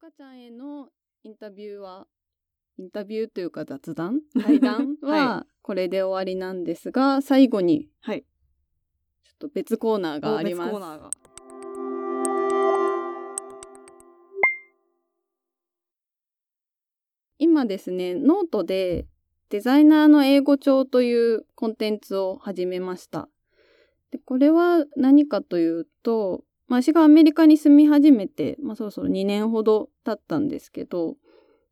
かちゃんへのインタビューはインタビューというか雑談？対談は はこれで終わりなんですが、最後にはい。ちょっと別コーナーがあります別コーナーが。今ですね、ノートでデザイナーの英語帳というコンテンツを始めました。でこれは何かというと、まあ、私がアメリカに住み始めて、まあ、そろそろ2年ほど経ったんですけど、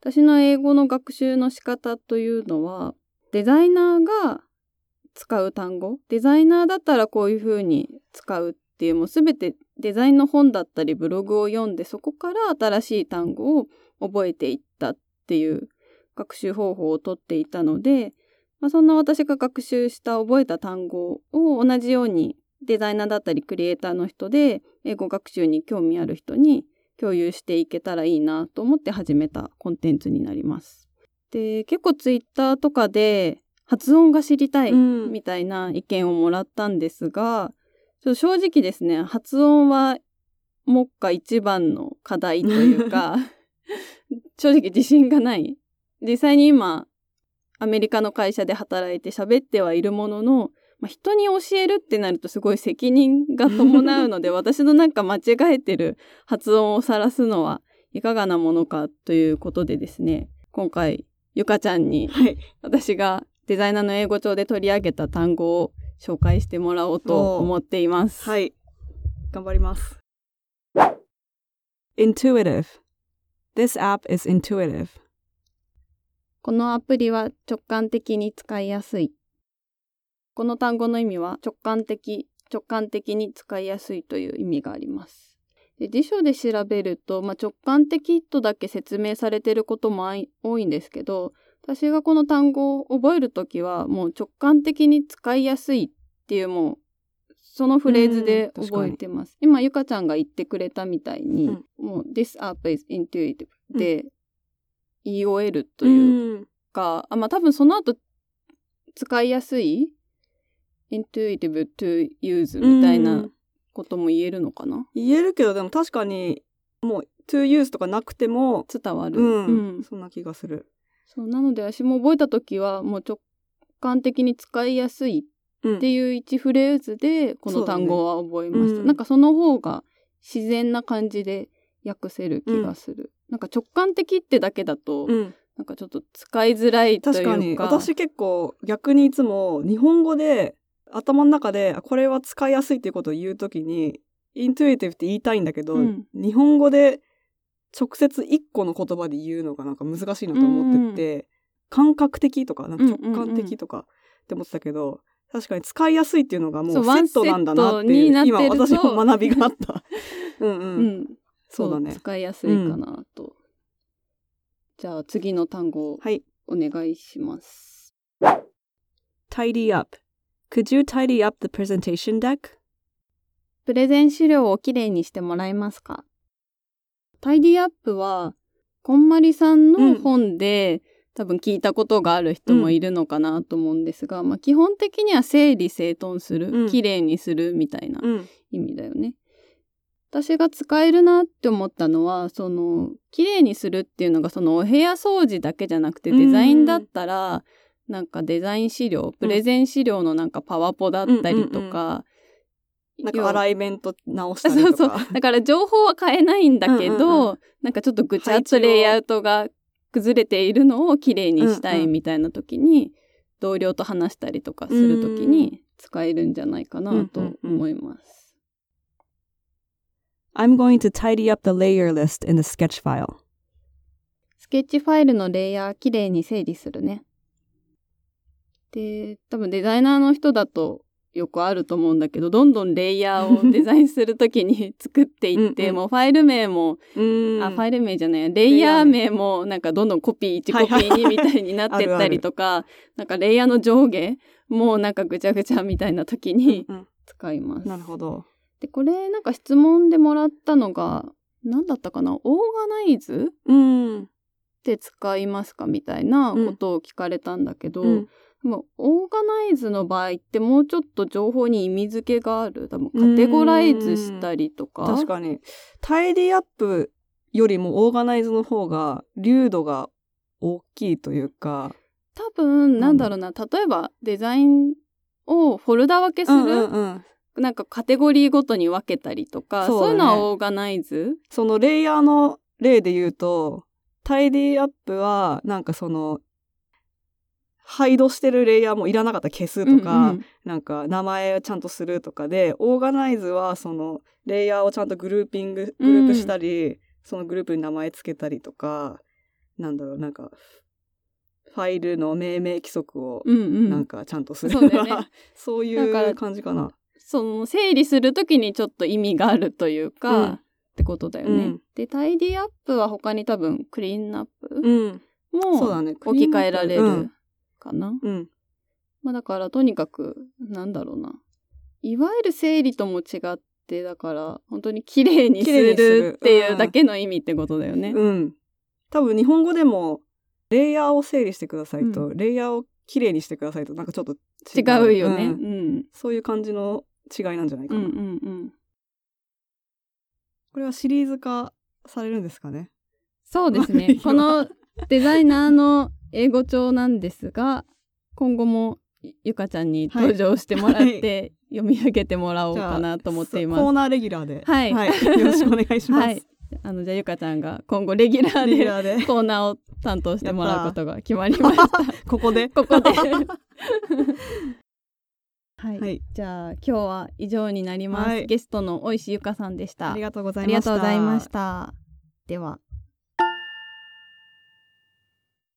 私の英語の学習の仕方というのは、デザイナーが使う単語、デザイナーだったらこういう風に使うっていう、もうすべてデザインの本だったりブログを読んで、そこから新しい単語を覚えていったっていう学習方法をとっていたので、まあ、そんな私が学習した覚えた単語を同じようにデザイナーだったりクリエイターの人で英語学習に興味ある人に共有していけたらいいなと思って始めたコンテンツになります。で、結構ツイッターとかで発音が知りたいうんみたいな意見をもらったんですが、ちょっと正直ですね、発音は目下一番の課題というか、正直自信がない。実際に今、アメリカの会社で働いて喋ってはいるものの、まあ、人に教えるってなるとすごい責任が伴うので、私のなんか間違えてる発音を晒すのはいかがなものかということでですね、今回、ゆかちゃんにはい。私がデザイナーの英語帳で取り上げた単語を紹介してもらおうと思っています。はい。頑張ります。intuitive. This app is intuitive. このアプリは直感的に使いやすい。この単語の意味は直感的、直感的に使いやすいという意味があります。で辞書で調べると、まあ、直感的とだけ説明されていることも多いんですけど、私がこの単語を覚えるときはもう直感的に使いやすいっていうもうそのフレーズで覚えてます。今ゆかちゃんが言ってくれたみたいに、うんもう This app is intuitive で、EOL といううんか、あ、まあ多分その後使いやすい intuitive to use みたいなことも言えるのかな？言えるけど、でも確かに、もう、to use とかなくても、伝わる。うん、そんな気がする。そう、なので私も覚えたときはもう直感的に使いやすいうんっていう一フレーズでこの単語は覚えました。ねうんなんかその方が自然な感じで訳せる気がする。なんか直感的ってだけだと、うん。なんかちょっと使いづらいというか。確かに。私結構逆にいつも日本語で頭の中であこれは使いやすいっていうことを言うときに、イントゥイティブって言いたいんだけど、うん日本語で直接一個の言葉で言うのがなんか難しいなと思ってて、感覚的とか、なんか直感的とかって思ってたけど、確かに使いやすいっていうのがもうセットなんだなっていう、今私も学びがあった。うんうん。うん。そうだね使いやすいかなと。じゃあ次の単語をはい。お願いします。tidy up. Could you tidy up the presentation deck? プレゼン資料をきれいにしてもらえますか？タイディアップは、こんまりさんの本で、多分聞いたことがある人もいるのかなと思うんですが、まあ基本的には整理整頓する、うんきれいにするみたいなうん。意味だよね。私が使えるなって思ったのは、その、綺麗にするっていうのが、そのお部屋掃除だけじゃなくて、うんデザインだったら、なんかデザイン資料、プレゼン資料のなんかパワポだったりとか、なん要かアライメント直したりとか。そうそう。だから情報は変えないんだけど、うんうんうなんかちょっとぐちゃっとレイアウトが崩れているのを綺麗にしたうんうんいみたいな時に、同僚と話したりとかする時に使えるんじゃないかなと思います。I'm going to tidy up the layer list in the sketch file. スケッチファイルのレイヤーきれいに整理するね。で、多分デザイナーの人だとよくあると思うんだけど、どんどんレイヤーを デザインするときに 作っていって、うんうん。もうファイル名も、うん。あ、ファイル名じゃないや、レイヤー名もなんかどんどんコピー1コピー2みたいになってったりとか、なんかレイヤーの上下もうなんかぐちゃぐちゃみたいな時にうん使います。なるほど。で、これなんか質問でもらったのが、何だったかな？オーガナイズうん。って使いますかみたいなことを聞かれたんだけど、うんオーガナイズの場合ってもうちょっと情報に意味付けがある。多分カテゴライズしたりとか。確かに。タイディアップよりもオーガナイズの方が流度が大きいというか。多分、なんだろう。な、例えばデザインをフォルダ分けする、うんうんうん。なんかカテゴリーごとに分けたりとか、そう,、ね。いうのはオーガナイズ？そのレイヤーの例で言うと、タイディアップは、なんかその、ハイドしてるレイヤーもいらなかったら消すとか、うんうん。なんか名前をちゃんとするとかで、オーガナイズはそのレイヤーをちゃんとグルーピング、グループしたり、そのグループに名前つけたりとか、なんだろう、なんか、ファイルの命名規則をうんうん。なんかちゃんとするそうだよね。そういう感じかな。その整理するときにちょっと意味があるというか、うん。ってことだよね。うん。で、タイディアップは他に多分クリーンアップも。置き換えられうん。るかな。うん。まあだからとにかく、なんだろうな。いわゆる整理とも違って、だから本当に綺麗にするるっていうだけの意味ってことだよね。うん。多分日本語でも、レイヤーを整理してくださいと、うレイヤーをきれいにしてくださいと、なんかちょっと違うよね。ううんん。そういう感じの違いなんじゃないかな。うんうんうん。これはシリーズ化されるんですかね？そうですね。このデザイナーの英語帳なんですが、今後もゆかちゃんに登場してもらって、読み上げてもらおうかなと思っています。コーナーレギュラーで。はいよろしくお願いします。はい。あの、じゃあゆかちゃんが今後レギュラーで。コーナーを担当してもらうことが決まりました。ここで？ここで。はい、はいじゃあ今日は以上になります。はいゲストの大石ゆかさんでした。ありがとうござあいました。りがとうございました。では。